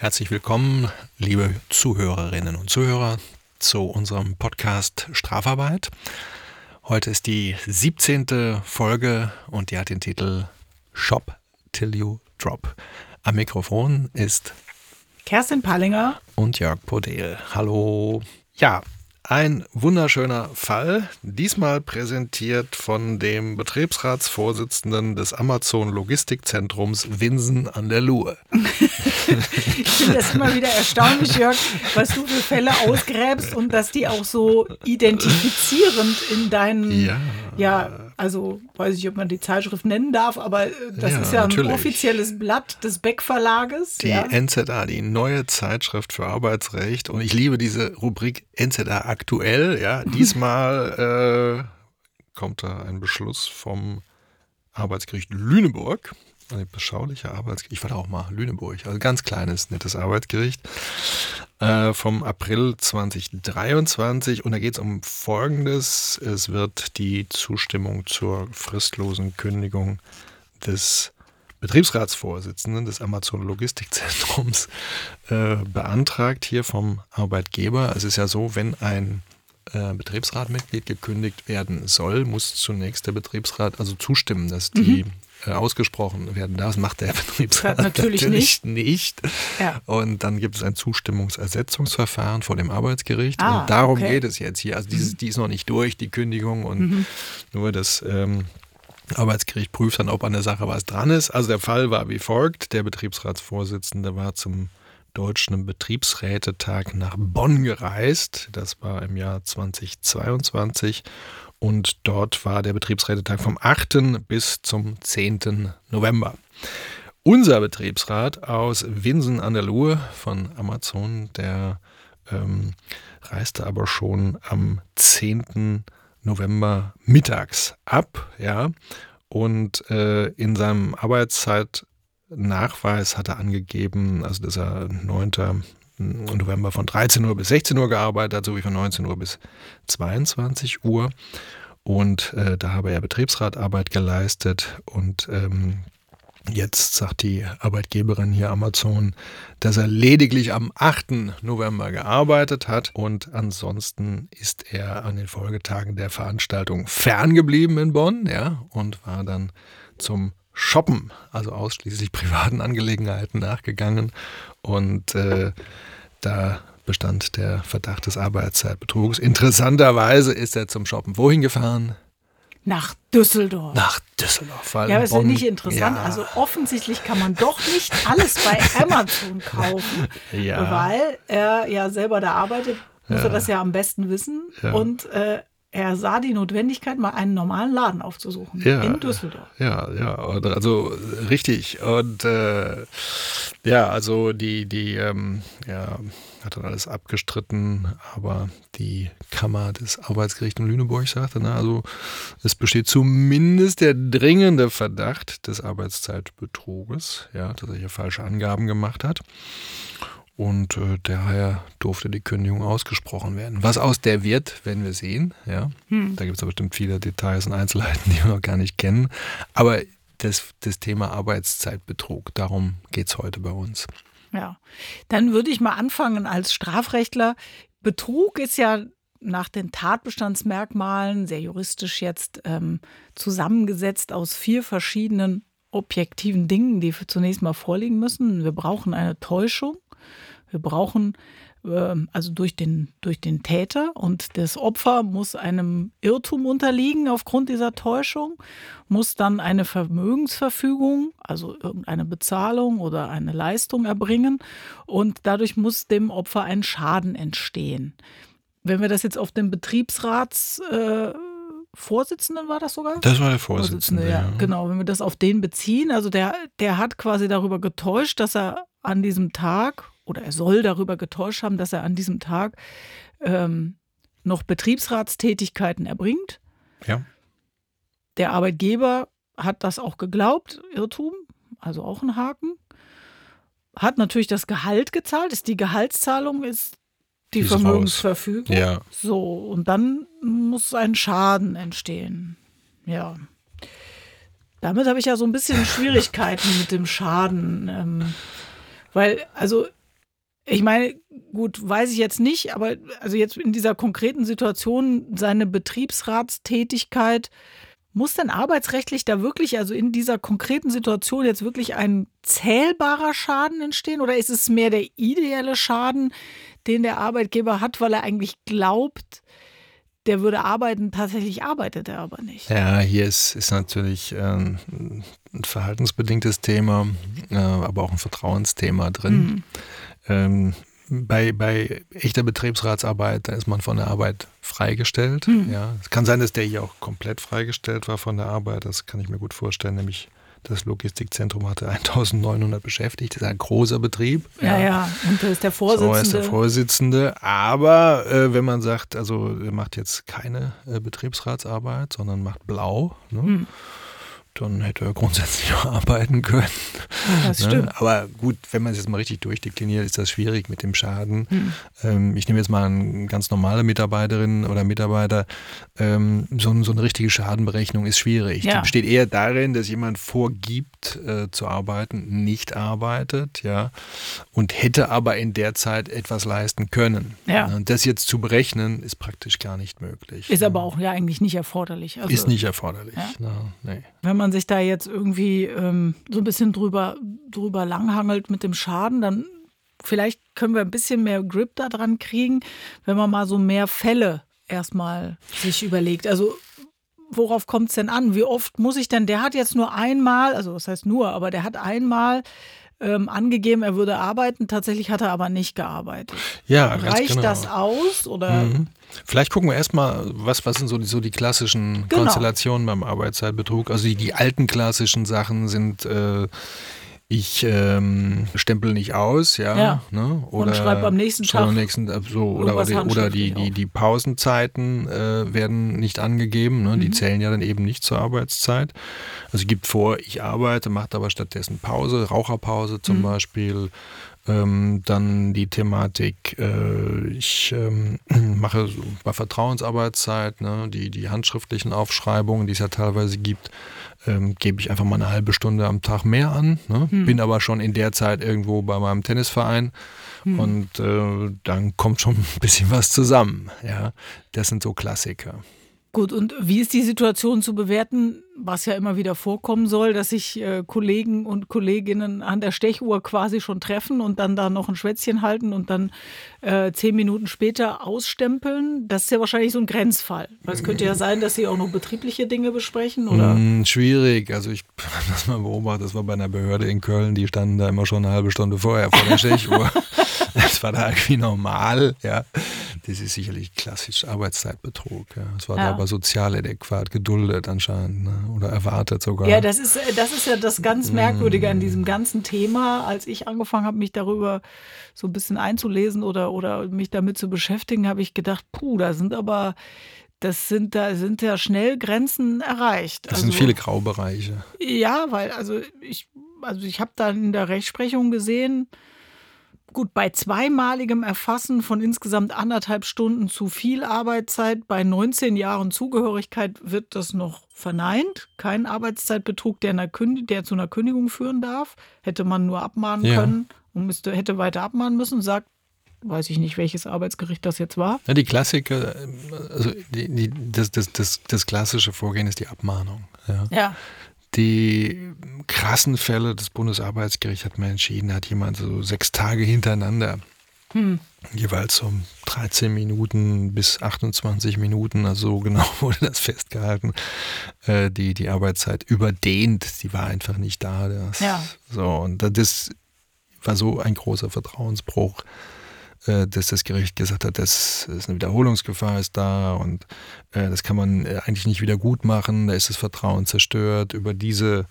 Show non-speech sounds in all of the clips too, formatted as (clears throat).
Herzlich willkommen, liebe Zuhörerinnen und Zuhörer, zu unserem Podcast Strafarbeit. Heute ist die 17. Folge und die hat den Titel Shop Till You Drop. Am Mikrofon ist Kerstin Pallinger und Jörg Podel. Hallo. Ja, ein wunderschöner Fall, diesmal präsentiert von dem Betriebsratsvorsitzenden des Amazon Logistikzentrums Winsen an der Luhe. (laughs) ich finde das immer wieder erstaunlich, Jörg, was du für Fälle ausgräbst und dass die auch so identifizierend in deinen ja. ja also weiß ich, ob man die Zeitschrift nennen darf, aber äh, das ja, ist ja natürlich. ein offizielles Blatt des Beck Verlages. Die ja. NZA, die neue Zeitschrift für Arbeitsrecht. Und ich liebe diese Rubrik NZA aktuell. Ja, (laughs) diesmal äh, kommt da ein Beschluss vom Arbeitsgericht Lüneburg eine beschauliche Arbeitsgericht. Ich war da auch mal Lüneburg, also ganz kleines, nettes Arbeitsgericht äh, vom April 2023. Und da geht es um Folgendes. Es wird die Zustimmung zur fristlosen Kündigung des Betriebsratsvorsitzenden des Amazon Logistikzentrums äh, beantragt hier vom Arbeitgeber. Es ist ja so, wenn ein äh, Betriebsratmitglied gekündigt werden soll, muss zunächst der Betriebsrat also zustimmen, dass die mhm. Äh, ausgesprochen werden darf. Das macht der Betriebsrat (laughs) natürlich, natürlich, nicht. nicht. Ja. Und dann gibt es ein Zustimmungsersetzungsverfahren vor dem Arbeitsgericht. Ah, und darum okay. geht es jetzt hier. Also dieses, mhm. die ist noch nicht durch, die Kündigung. Und mhm. nur das ähm, Arbeitsgericht prüft dann, ob an der Sache was dran ist. Also der Fall war wie folgt. Der Betriebsratsvorsitzende war zum Deutschen Betriebsrätetag nach Bonn gereist. Das war im Jahr 2022 und dort war der Betriebsrätetag vom 8. bis zum 10. November. Unser Betriebsrat aus Winsen an der Luhe von Amazon, der ähm, reiste aber schon am 10. November mittags ab, ja, und äh, in seinem Arbeitszeitnachweis hat er angegeben, also dass er 9. November von 13 Uhr bis 16 Uhr gearbeitet hat, sowie von 19 Uhr bis 22 Uhr. Und äh, da habe er Betriebsratarbeit geleistet und ähm, Jetzt sagt die Arbeitgeberin hier Amazon, dass er lediglich am 8. November gearbeitet hat und ansonsten ist er an den Folgetagen der Veranstaltung ferngeblieben in Bonn, ja, und war dann zum Shoppen, also ausschließlich (laughs) privaten Angelegenheiten nachgegangen und äh, da bestand der Verdacht des Arbeitszeitbetrugs. Interessanterweise ist er zum Shoppen wohin gefahren? Nach Düsseldorf. Nach Düsseldorf. Weil ja, aber ist ja nicht interessant. Ja. Also offensichtlich kann man doch nicht alles bei Amazon (laughs) kaufen. Ja. Weil er ja selber da arbeitet, muss ja. er das ja am besten wissen. Ja. Und äh, er sah die Notwendigkeit, mal einen normalen Laden aufzusuchen ja, in Düsseldorf. Ja, ja, also richtig. Und äh, ja, also die, die, ähm, ja, hat dann alles abgestritten, aber die Kammer des Arbeitsgerichts in Lüneburg sagte, na, also es besteht zumindest der dringende Verdacht des Arbeitszeitbetruges, ja, dass er hier falsche Angaben gemacht hat. Und äh, daher durfte die Kündigung ausgesprochen werden. Was aus der wird, werden wir sehen. Ja? Hm. Da gibt es bestimmt viele Details und Einzelheiten, die wir noch gar nicht kennen. Aber das, das Thema Arbeitszeitbetrug, darum geht es heute bei uns. Ja, dann würde ich mal anfangen als Strafrechtler. Betrug ist ja nach den Tatbestandsmerkmalen, sehr juristisch jetzt ähm, zusammengesetzt aus vier verschiedenen objektiven Dingen, die zunächst mal vorliegen müssen. Wir brauchen eine Täuschung, wir brauchen ähm, also durch den, durch den Täter und das Opfer muss einem Irrtum unterliegen aufgrund dieser Täuschung, muss dann eine Vermögensverfügung, also irgendeine Bezahlung oder eine Leistung erbringen und dadurch muss dem Opfer ein Schaden entstehen. Wenn wir das jetzt auf den Betriebsrats äh, Vorsitzenden war das sogar? Das war der Vorsitzende, Vorsitzende ja. ja. Genau, wenn wir das auf den beziehen, also der, der hat quasi darüber getäuscht, dass er an diesem Tag oder er soll darüber getäuscht haben, dass er an diesem Tag ähm, noch Betriebsratstätigkeiten erbringt. Ja. Der Arbeitgeber hat das auch geglaubt, Irrtum, also auch ein Haken. Hat natürlich das Gehalt gezahlt, ist die Gehaltszahlung, ist die, die Vermögensverfügung. Ja. So, und dann muss ein Schaden entstehen. Ja. Damit habe ich ja so ein bisschen Schwierigkeiten mit dem Schaden. Ähm, weil, also Ich meine, gut, weiß ich jetzt nicht, aber also jetzt in dieser konkreten Situation seine Betriebsratstätigkeit, muss denn arbeitsrechtlich da wirklich, also in dieser konkreten Situation jetzt wirklich ein zählbarer Schaden entstehen oder ist es mehr der ideelle Schaden, den der Arbeitgeber hat, weil er eigentlich glaubt, der würde arbeiten, tatsächlich arbeitet er aber nicht. Ja, hier ist, ist natürlich ähm, ein verhaltensbedingtes Thema, äh, aber auch ein Vertrauensthema drin. Mhm. Ähm, bei, bei echter Betriebsratsarbeit, da ist man von der Arbeit freigestellt. Mhm. Ja. Es kann sein, dass der hier auch komplett freigestellt war von der Arbeit. Das kann ich mir gut vorstellen, nämlich das Logistikzentrum hatte (laughs) 1900 Beschäftigte, das ist ein großer Betrieb. Ja, ja, ja. und da ist der Vorsitzende. So ist der Vorsitzende. Aber äh, wenn man sagt, also er macht jetzt keine äh, Betriebsratsarbeit, sondern macht blau, ne? Hm dann hätte er grundsätzlich (laughs) auch arbeiten können. Das ne? stimmt. Aber gut, wenn man es jetzt mal richtig durchdekliniert, ist das schwierig mit dem Schaden. Hm. Ähm, ich nehme jetzt mal eine ganz normale Mitarbeiterin oder Mitarbeiter. Ähm, so, so, eine richtige Schadenberechnung ist schwierig. Ja. Die besteht eher darin, dass jemand vorgibt äh, zu arbeiten, nicht arbeitet, ja, und hätte aber in der Zeit etwas leisten können. Ja. Und das jetzt zu berechnen, ist praktisch gar nicht möglich. Ist ja. aber auch ja eigentlich nicht erforderlich. Also, ist nicht erforderlich. Ja. No, nee. Wenn man sich da jetzt irgendwie ähm, so ein bisschen drüber, drüber langhangelt mit dem Schaden, dann vielleicht können wir ein bisschen mehr Grip da dran kriegen, wenn man mal so mehr Fälle erstmal sich überlegt. Also worauf kommt es denn an? Wie oft muss ich denn, der hat jetzt nur einmal, also was heißt nur, aber der hat einmal ähm, angegeben, er würde arbeiten. Tatsächlich hat er aber nicht gearbeitet. Ja, Reicht genau. das aus? Oder? Mhm. Vielleicht gucken wir erstmal, was, was sind so die, so die klassischen genau. Konstellationen beim Arbeitszeitbetrug. Also die, die alten klassischen Sachen sind äh, ich ähm, stempel nicht aus, ja. ja. Ne? Oder und schreibe am nächsten Tag. Am nächsten, so, oder, oder, oder die, die, die Pausenzeiten äh, werden nicht angegeben. Ne? Mhm. Die zählen ja dann eben nicht zur Arbeitszeit. Also gibt vor, ich arbeite, macht aber stattdessen Pause, Raucherpause zum mhm. Beispiel. Ähm, dann die Thematik, äh, ich ähm, (clears throat) mache so bei Vertrauensarbeitszeit, ne, die, die handschriftlichen Aufschreibungen, die es ja teilweise gibt, ähm, gebe ich einfach mal eine halbe Stunde am Tag mehr an. Ne? Hm. Bin aber schon in der Zeit irgendwo bei meinem Tennisverein hm. und äh, dann kommt schon (laughs) ein bisschen was zusammen. Ja? Das sind so Klassiker. Gut, und wie ist die Situation zu bewerten, was ja immer wieder vorkommen soll, dass sich äh, Kollegen und Kolleginnen an der Stechuhr quasi schon treffen und dann da noch ein Schwätzchen halten und dann äh, zehn Minuten später ausstempeln? Das ist ja wahrscheinlich so ein Grenzfall. Weil es könnte ja sein, dass sie auch noch betriebliche Dinge besprechen, oder? Mm, schwierig. Also ich habe (laughs) das mal beobachtet, das war bei einer Behörde in Köln, die standen da immer schon eine halbe Stunde vorher vor der (laughs) Stechuhr. das war da irgendwie normal, ja. Das ist sicherlich klassisch Arbeitszeitbetrug. Ja. Das war ja. da aber sozial adäquat geduldet anscheinend ne? oder erwartet sogar. Ja, das ist, das ist ja das ganz Merkwürdige an diesem ganzen Thema. Als ich angefangen habe, mich darüber so ein bisschen einzulesen oder, oder mich damit zu beschäftigen, habe ich gedacht, puh, da sind aber das sind da sind ja schnell Grenzen erreicht. Das also, sind viele Graubereiche. Ja, weil also ich also ich habe da in der Rechtsprechung gesehen, Gut, bei zweimaligem Erfassen von insgesamt anderthalb Stunden zu viel Arbeitszeit bei 19 Jahren Zugehörigkeit wird das noch verneint. Kein Arbeitszeitbetrug, der, der zu einer Kündigung führen darf. Hätte man nur abmahnen ja. können und müsste, hätte weiter abmahnen müssen, sagt weiß ich nicht, welches Arbeitsgericht das jetzt war. Ja, die Klassiker, also die, die, das, das, das, das klassische Vorgehen ist die Abmahnung. Ja. ja. Die krassen Fälle des Bundesarbeitsgerichts hat man entschieden, hat jemand so sechs Tage hintereinander hm. jeweils um 13 Minuten bis 28 Minuten, also genau (laughs) wurde das festgehalten, äh, die, die Arbeitszeit überdehnt, die war einfach nicht da. Das, ja. So, und das war so ein großer Vertrauensbruch dass das Gericht gesagt hat, dass es eine Wiederholungsgefahr ist da und äh, das kann man äh, eigentlich nicht wieder gut machen, da ist das Vertrauen zerstört. Über diese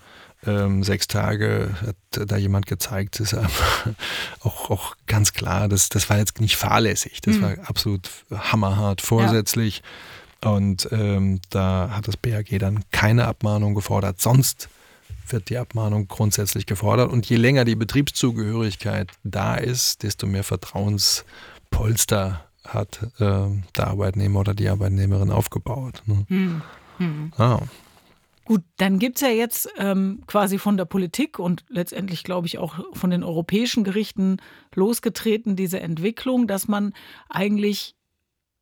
ähm, sechs Tage hat da jemand gezeigt, ist (laughs) auch, auch ganz klar, das, das war jetzt nicht fahrlässig, das mhm. war absolut hammerhart vorsätzlich. Ja. Und ähm, da hat das BAG dann keine Abmahnung gefordert. Sonst wird die Abmahnung grundsätzlich gefordert. Und je länger die Betriebszugehörigkeit da ist, desto mehr Vertrauenspolster hat äh, der Arbeitnehmer oder die Arbeitnehmerin aufgebaut. Ne? Hm. Hm. Ah. Gut, dann gibt es ja jetzt ähm, quasi von der Politik und letztendlich, glaube ich, auch von den europäischen Gerichten losgetreten, diese Entwicklung, dass man eigentlich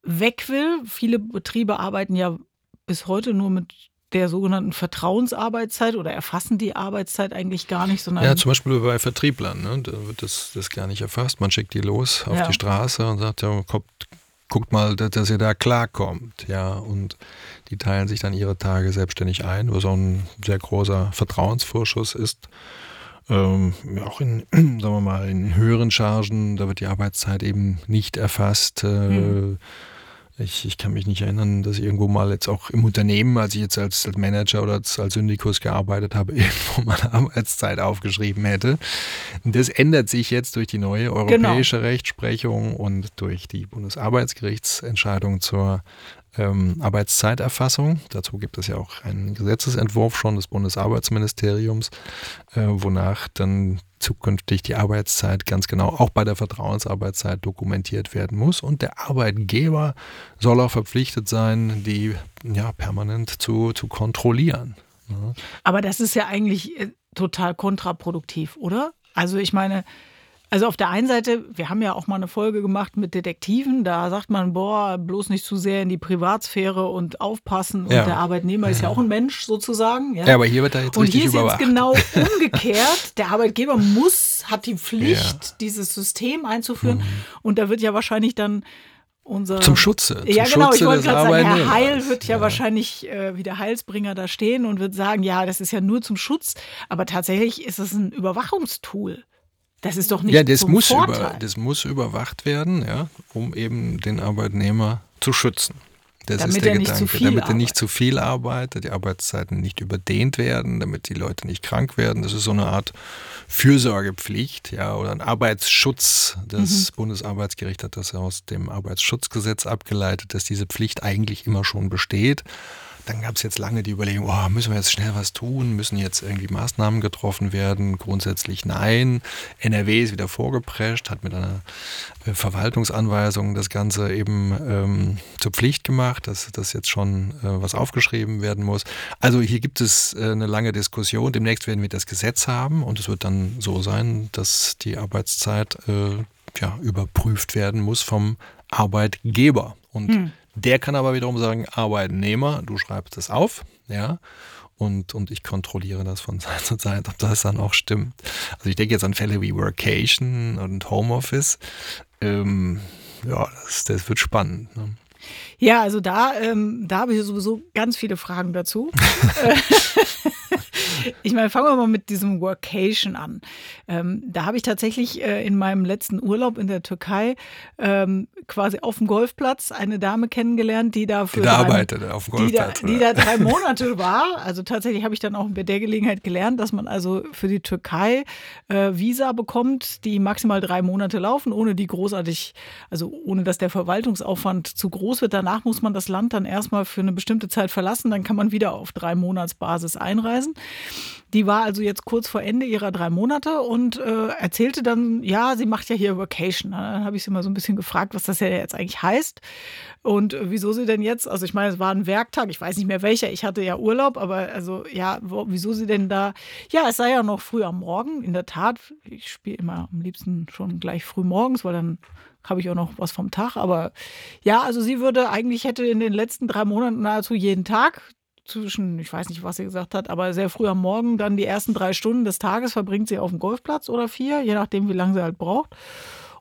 weg will. Viele Betriebe arbeiten ja bis heute nur mit der sogenannten Vertrauensarbeitszeit oder erfassen die Arbeitszeit eigentlich gar nicht, sondern. Ja, zum Beispiel bei Vertrieblern, ne? da wird das, das gar nicht erfasst. Man schickt die los auf ja. die Straße und sagt, ja, kommt, guckt mal, dass ihr da klarkommt. Ja, und die teilen sich dann ihre Tage selbstständig ein, was auch ein sehr großer Vertrauensvorschuss ist. Ähm, auch in, (clears throat) sagen wir mal, in höheren Chargen, da wird die Arbeitszeit eben nicht erfasst. Äh, hm. Ich, ich kann mich nicht erinnern, dass ich irgendwo mal jetzt auch im Unternehmen, als ich jetzt als, als Manager oder als, als Syndikus gearbeitet habe, (laughs) irgendwo meine Arbeitszeit aufgeschrieben hätte. Das ändert sich jetzt durch die neue europäische genau. Rechtsprechung und durch die Bundesarbeitsgerichtsentscheidung zur ähm, Arbeitszeiterfassung. Dazu gibt es ja auch einen Gesetzesentwurf schon des Bundesarbeitsministeriums, äh, wonach dann zukünftig die Arbeitszeit ganz genau auch bei der Vertrauensarbeitszeit dokumentiert werden muss. Und der Arbeitgeber soll auch verpflichtet sein, die ja permanent zu, zu kontrollieren. Ja. Aber das ist ja eigentlich äh, total kontraproduktiv, oder? Also ich meine, also auf der einen Seite, wir haben ja auch mal eine Folge gemacht mit Detektiven, da sagt man, boah, bloß nicht zu sehr in die Privatsphäre und aufpassen. Und ja. der Arbeitnehmer ist ja auch ein Mensch sozusagen. Ja, ja aber hier wird er jetzt und richtig überwacht. Und hier ist jetzt genau (laughs) umgekehrt. Der Arbeitgeber muss, hat die Pflicht, ja. dieses System einzuführen. Mhm. Und da wird ja wahrscheinlich dann unser zum Schutze. Zum ja, genau. Schutze ich wollte gerade sagen, Herr Heil wird ja, ja. wahrscheinlich äh, wie der Heilsbringer da stehen und wird sagen, ja, das ist ja nur zum Schutz. Aber tatsächlich ist es ein Überwachungstool. Das ist doch nicht ja, das zum muss Vorteil. Über, das muss überwacht werden, ja, um eben den Arbeitnehmer zu schützen. Das damit ist der Gedanke, damit er nicht zu viel arbeitet, die Arbeitszeiten nicht überdehnt werden, damit die Leute nicht krank werden. Das ist so eine Art Fürsorgepflicht, ja, oder ein Arbeitsschutz. Das mhm. Bundesarbeitsgericht hat das ja aus dem Arbeitsschutzgesetz abgeleitet, dass diese Pflicht eigentlich immer schon besteht. Dann gab es jetzt lange die Überlegung, oh, müssen wir jetzt schnell was tun? Müssen jetzt irgendwie Maßnahmen getroffen werden? Grundsätzlich nein. NRW ist wieder vorgeprescht, hat mit einer äh, Verwaltungsanweisung das Ganze eben ähm, zur Pflicht gemacht, dass das jetzt schon äh, was aufgeschrieben werden muss. Also hier gibt es äh, eine lange Diskussion. Demnächst werden wir das Gesetz haben und es wird dann so sein, dass die Arbeitszeit äh, ja, überprüft werden muss vom Arbeitgeber. Und hm. Der kann aber wiederum sagen, Arbeitnehmer, du schreibst es auf, ja, und, und ich kontrolliere das von (laughs) Zeit zu Zeit, ob das dann auch stimmt. Also ich denke jetzt an Fälle wie Workation und Homeoffice. Ähm, ja, das, das wird spannend. Ne? Ja, also da, ähm, da habe ich sowieso ganz viele Fragen dazu. (laughs) (laughs) ich meine, fangen wir mal mit diesem Workation an. Ähm, da habe ich tatsächlich äh, in meinem letzten Urlaub in der Türkei ähm, quasi auf dem Golfplatz eine Dame kennengelernt, die da für die da arbeitet auf dem Golfplatz, die da, die da drei Monate war. Also tatsächlich habe ich dann auch bei der Gelegenheit gelernt, dass man also für die Türkei äh, Visa bekommt, die maximal drei Monate laufen, ohne die großartig, also ohne dass der Verwaltungsaufwand zu groß wird. Danach muss man das Land dann erstmal für eine bestimmte Zeit verlassen, dann kann man wieder auf drei Monatsbasis einreisen. Die war also jetzt kurz vor Ende ihrer drei Monate und äh, erzählte dann, ja, sie macht ja hier Vacation. Dann habe ich sie mal so ein bisschen gefragt, was das ja jetzt eigentlich heißt und äh, wieso sie denn jetzt, also ich meine, es war ein Werktag, ich weiß nicht mehr welcher, ich hatte ja Urlaub, aber also ja, wo, wieso sie denn da, ja, es sei ja noch früh am Morgen, in der Tat, ich spiele immer am liebsten schon gleich früh morgens, weil dann habe ich auch noch was vom Tag. Aber ja, also sie würde eigentlich hätte in den letzten drei Monaten nahezu jeden Tag zwischen, ich weiß nicht, was sie gesagt hat, aber sehr früh am Morgen, dann die ersten drei Stunden des Tages verbringt sie auf dem Golfplatz oder vier, je nachdem, wie lange sie halt braucht.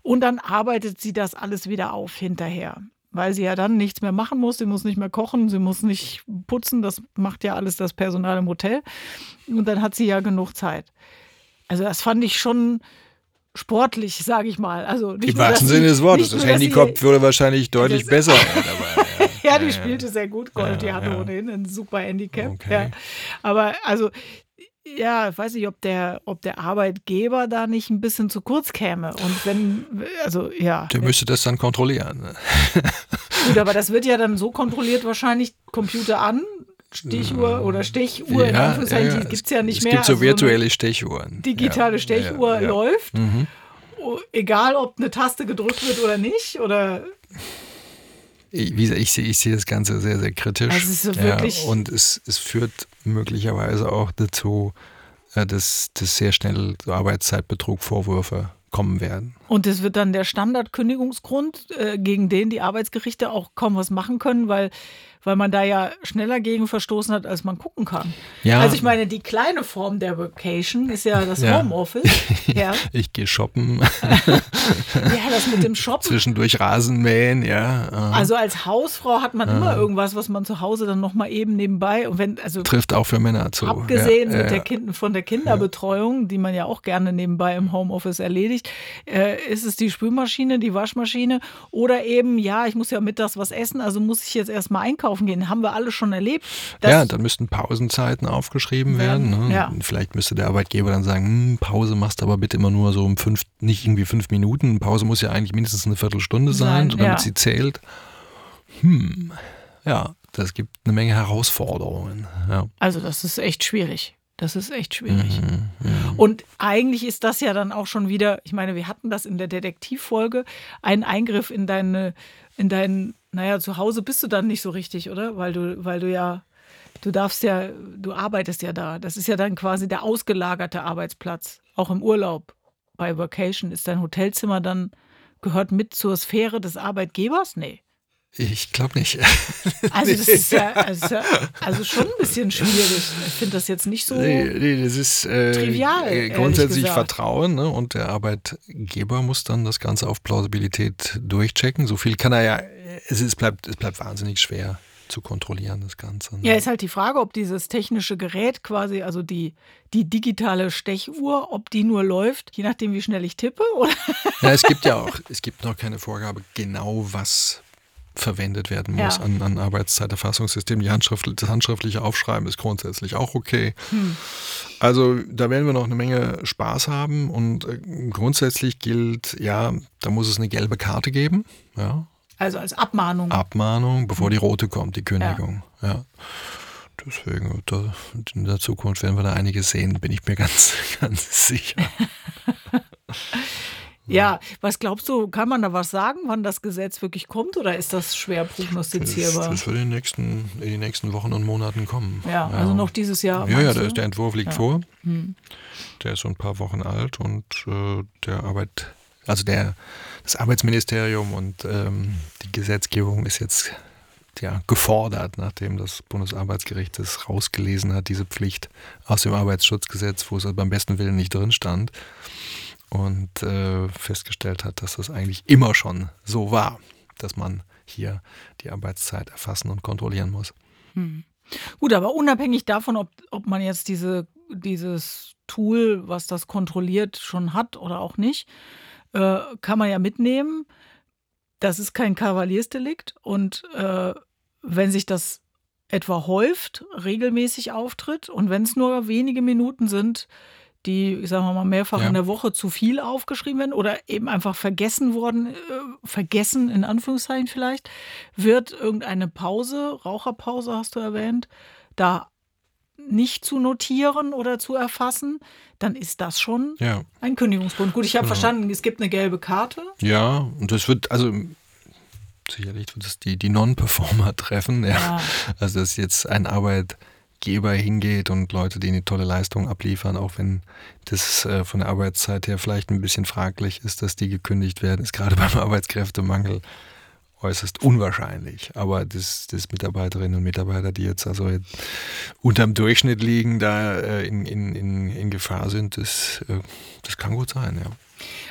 Und dann arbeitet sie das alles wieder auf hinterher. Weil sie ja dann nichts mehr machen muss, sie muss nicht mehr kochen, sie muss nicht putzen, das macht ja alles das Personal im Hotel. Und dann hat sie ja genug Zeit. Also das fand ich schon sportlich, sage ich mal. Also Im wahrsten Sinne des Wortes. Das Handicap würde wahrscheinlich deutlich besser dabei. Ja, die spielte sehr gut Golf. Die hatte ohnehin ein super Handicap. Okay. Aber also, ja, ich weiß nicht, ob der, ob der Arbeitgeber da nicht ein bisschen zu kurz käme. Und wenn, also ja. Der müsste das dann kontrollieren. Ne? Gut, aber das wird ja dann so kontrolliert, wahrscheinlich Computer an, Stichuhr oder Stechuhr, ja, in Anführungszeichen, ja, ja. gibt es ja nicht es mehr. Es gibt so also virtuelle Stechuhren. Digitale Stechuhr läuft. Mhm. Egal, ob eine Taste gedrückt wird oder nicht. Oder ich, wie gesagt, ich sehe ich sehe das Ganze sehr, sehr kritisch. Also es ist wirklich- ja, und es, es führt möglicherweise auch dazu, äh, dass, dass sehr schnell so Arbeitszeitbetrug-Vorwürfe kommen werden. Und es wird dann der Standardkündigungsgrund, äh, gegen den die Arbeitsgerichte auch kaum was machen können, weil, weil man da ja schneller gegen verstoßen hat, als man gucken kann. Ja. Also ich meine, die kleine Form der Vacation ist ja das Ja. Homeoffice. (laughs) ja. Ich gehe shoppen, (laughs) ja, das mit dem Shoppen. zwischendurch Rasenmähen, ja. äh, Also als Hausfrau hat man immer irgendwas, was man zu Hause dann nochmal eben nebenbei und wenn, also trifft auch für Männer zu. Abgesehen ja, mit ja, der kind, von der Kinderbetreuung, die man ja auch gerne nebenbei im Homeoffice erledigt, äh, ist es die Spülmaschine, die Waschmaschine oder eben, ja, ich muss ja mittags was essen, also muss ich jetzt erstmal einkaufen gehen. Haben wir alle schon erlebt. Ja, dann müssten Pausenzeiten aufgeschrieben werden. Werden, Ne? ja. Vielleicht müsste der Arbeitgeber dann sagen, hm, Pause machst du aber bitte immer nur so um fünf, nicht irgendwie fünf Minuten. Pause muss ja eigentlich mindestens eine Viertelstunde sein, Sein, damit ja. sie zählt. Hm, ja, das gibt eine Menge Herausforderungen. Ja. Also das ist echt schwierig. Das ist echt schwierig. Mhm, Und eigentlich ist das ja dann auch schon wieder, ich meine, wir hatten das in der Detektivfolge, ein Eingriff in deine, in dein, naja, zu Hause bist du dann nicht so richtig, oder? Weil du, weil du ja, du darfst ja, du arbeitest ja da. Das ist ja dann quasi der ausgelagerte Arbeitsplatz. Auch im Urlaub. Bei Vacation ist dein Hotelzimmer dann, gehört mit zur Sphäre des Arbeitgebers? Nee. Ich glaube nicht. (laughs) Also das ist ja, also, also schon ein bisschen schwierig. Ich finde das jetzt nicht so. Nee, nee, das ist äh, Trivial, äh, grundsätzlich. Vertrauen ne? und der Arbeitgeber muss dann das Ganze auf Plausibilität durchchecken. So viel kann er ja, es, ist, bleibt, es bleibt wahnsinnig schwer zu kontrollieren, das Ganze. ne? Ja, ist halt die Frage, ob dieses technische Gerät quasi, also die, die digitale Stechuhr, ob die nur läuft, je nachdem, wie schnell ich tippe, (laughs) oder? Ja, es gibt ja auch, es gibt noch keine Vorgabe, genau was verwendet werden muss Ja. an, an Arbeitszeiterfassungssystem. Die Handschrift, das handschriftliche Aufschreiben ist grundsätzlich auch okay. Hm. Also da werden wir noch eine Menge Spaß haben und äh, grundsätzlich gilt, ja, da muss es eine gelbe Karte geben, ja, Also als Abmahnung. Abmahnung, bevor die rote kommt, die Kündigung. Ja. Deswegen, da, in der Zukunft werden wir da einiges sehen, bin ich mir ganz, (laughs) ganz sicher. (laughs) Ja, was glaubst du, kann man da was sagen, wann das Gesetz wirklich kommt oder ist das schwer Das, prognostizierbar? das wird in den, nächsten, in den nächsten Wochen und Monaten kommen. ja, also noch dieses Jahr. Ja, ja, der, der Entwurf liegt Ja. vor. Hm. Der ist so ein paar Wochen alt und äh, der Arbeit, also der, das Arbeitsministerium und ähm, die Gesetzgebung ist jetzt ja, gefordert, nachdem das Bundesarbeitsgericht es rausgelesen hat, diese Pflicht aus dem Arbeitsschutzgesetz, wo es beim besten Willen nicht drin stand und äh, festgestellt hat, dass das eigentlich immer schon so war, dass man hier die Arbeitszeit erfassen und kontrollieren muss. Gut, aber unabhängig davon, ob, ob man jetzt diese, dieses Tool, was das kontrolliert, schon hat oder auch nicht, äh, kann man ja mitnehmen. Das ist kein Kavaliersdelikt und äh, wenn sich das etwa häuft, regelmäßig auftritt und wenn es nur wenige Minuten sind, die, sagen wir mal, mehrfach Ja. in der Woche zu viel aufgeschrieben werden oder eben einfach vergessen worden, äh, vergessen in Anführungszeichen vielleicht, wird irgendeine Pause, Raucherpause hast du erwähnt, da nicht zu notieren oder zu erfassen, dann ist das schon Ja, ein Kündigungsgrund. Gut, ich habe Genau. verstanden, es gibt eine gelbe Karte. Ja, und das wird, also sicherlich wird es die, die Non-Performer (laughs) treffen. Ja. Ja. Also dass jetzt ein Arbeitgeber hingeht und Leute, die eine tolle Leistung abliefern, auch wenn das äh, von der Arbeitszeit her vielleicht ein bisschen fraglich ist, dass die gekündigt werden, ist gerade (laughs) beim Arbeitskräftemangel äußerst unwahrscheinlich. Aber dass das Mitarbeiterinnen und Mitarbeiter, die jetzt also unterm Durchschnitt liegen, da äh, in, in, in, in Gefahr sind, das, äh, das kann gut sein, ja.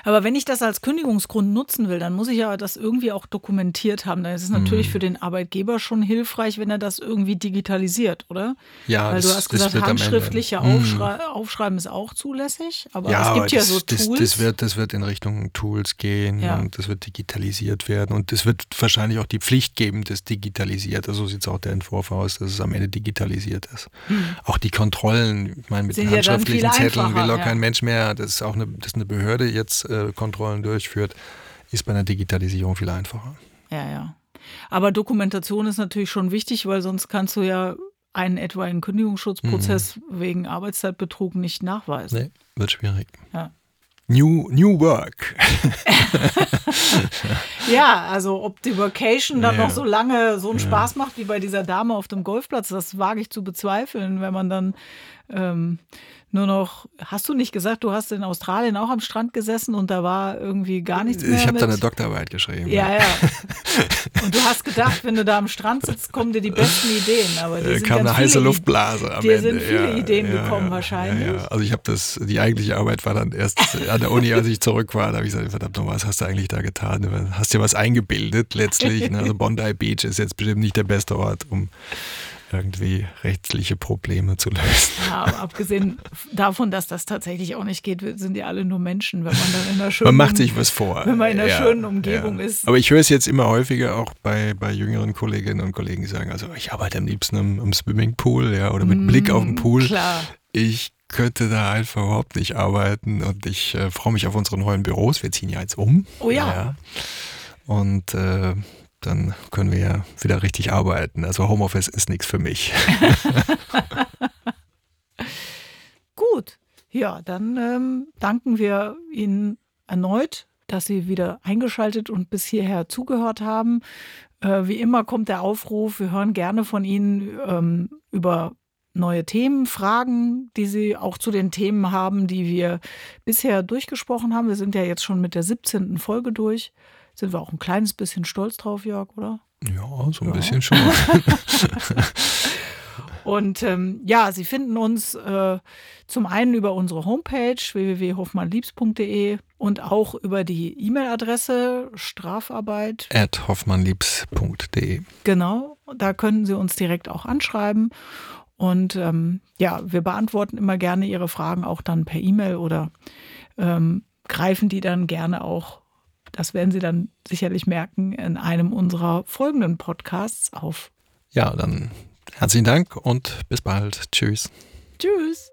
Aber wenn ich das als Kündigungsgrund nutzen will, dann muss ich ja das irgendwie auch dokumentiert haben. Dann ist es natürlich Mhm. für den Arbeitgeber schon hilfreich, wenn er das irgendwie digitalisiert, oder? Ja, Weil das- du hast das gesagt, handschriftliche Mhm. Aufschrei Aufschreiben ist auch zulässig. Aber ja, es gibt aber ja das, so das, Tools. Das wird, das wird in Richtung Tools gehen Ja. und das wird digitalisiert werden und es wird wahrscheinlich auch die Pflicht geben, das digitalisiert. Also so sieht es auch der Entwurf aus, dass es am Ende digitalisiert ist. Auch die Kontrollen, ich meine, mit. Sind ja dann handschriftlichen viel Zetteln will auch ja. kein Mensch mehr, das ist auch eine, dass eine Behörde jetzt äh, Kontrollen durchführt, ist bei einer Digitalisierung viel einfacher. Ja, ja. Aber Dokumentation ist natürlich schon wichtig, weil sonst kannst du ja einen etwaigen Kündigungsschutzprozess wegen Arbeitszeitbetrug nicht nachweisen. Nee, wird schwierig. Ja. New, new Work. (laughs) ja, also ob die Vacation dann Ja. noch so lange so einen Spaß macht wie bei dieser Dame auf dem Golfplatz, das wage ich zu bezweifeln, wenn man dann ähm, nur noch, hast du nicht gesagt, du hast in Australien auch am Strand gesessen und da war irgendwie gar nichts mehr Ich habe da eine Doktorarbeit geschrieben. ja, ja. (laughs) Und du hast gedacht, wenn du da am Strand sitzt, kommen dir die besten Ideen. Aber dir Äh, sind kam eine heiße Luftblase am dir Ende. sind viele Ideen gekommen wahrscheinlich. Ja, ja. Also ich habe das, die eigentliche Arbeit war dann erst an der Uni, als ich zurück war. Da habe ich gesagt, verdammt nochmal, was hast du eigentlich da getan? Hast dir was eingebildet letztlich. ne? Also Bondi Beach ist jetzt bestimmt nicht der beste Ort, um irgendwie rechtliche Probleme zu lösen. Ja, aber abgesehen davon, dass das tatsächlich auch nicht geht, sind ja alle nur Menschen, wenn man dann in einer schönen Man macht sich was vor. wenn man in einer Ja, schönen Umgebung ja. ist. Aber ich höre es jetzt immer häufiger auch bei, bei jüngeren Kolleginnen und Kollegen, die sagen, also ich arbeite am liebsten im, im Swimmingpool, ja, oder mit Blick auf den Pool. Mm, Klar. Ich könnte da einfach überhaupt nicht arbeiten und ich äh, freue mich auf unsere neuen Büros. Wir ziehen ja jetzt um. Oh ja. Und äh, dann können wir ja wieder richtig arbeiten. Also Homeoffice ist nichts für mich. (laughs) Gut. Ja, dann ähm, danken wir Ihnen erneut, dass Sie wieder eingeschaltet und bis hierher zugehört haben. Äh, wie immer kommt der Aufruf, wir hören gerne von Ihnen ähm, über neue Themen, Fragen, die Sie auch zu den Themen haben, die wir bisher durchgesprochen haben. Wir sind ja jetzt schon mit der 17. Folge durch. Sind wir auch ein kleines bisschen stolz drauf, Jörg, oder? Ja, so ein Ja. bisschen schon. (laughs) Und ähm, ja, Sie finden uns äh, zum einen über unsere Homepage www.hofmannliebs.de und auch über die E-Mail-Adresse Strafarbeit. At hoffmannliebs.de. Genau, da können Sie uns direkt auch anschreiben. Und ähm, ja, wir beantworten immer gerne Ihre Fragen auch dann per E-Mail oder ähm, greifen die dann gerne auch, das werden Sie dann sicherlich merken, in einem unserer folgenden Podcasts auf. Ja, dann herzlichen Dank und bis bald. Tschüss. Tschüss!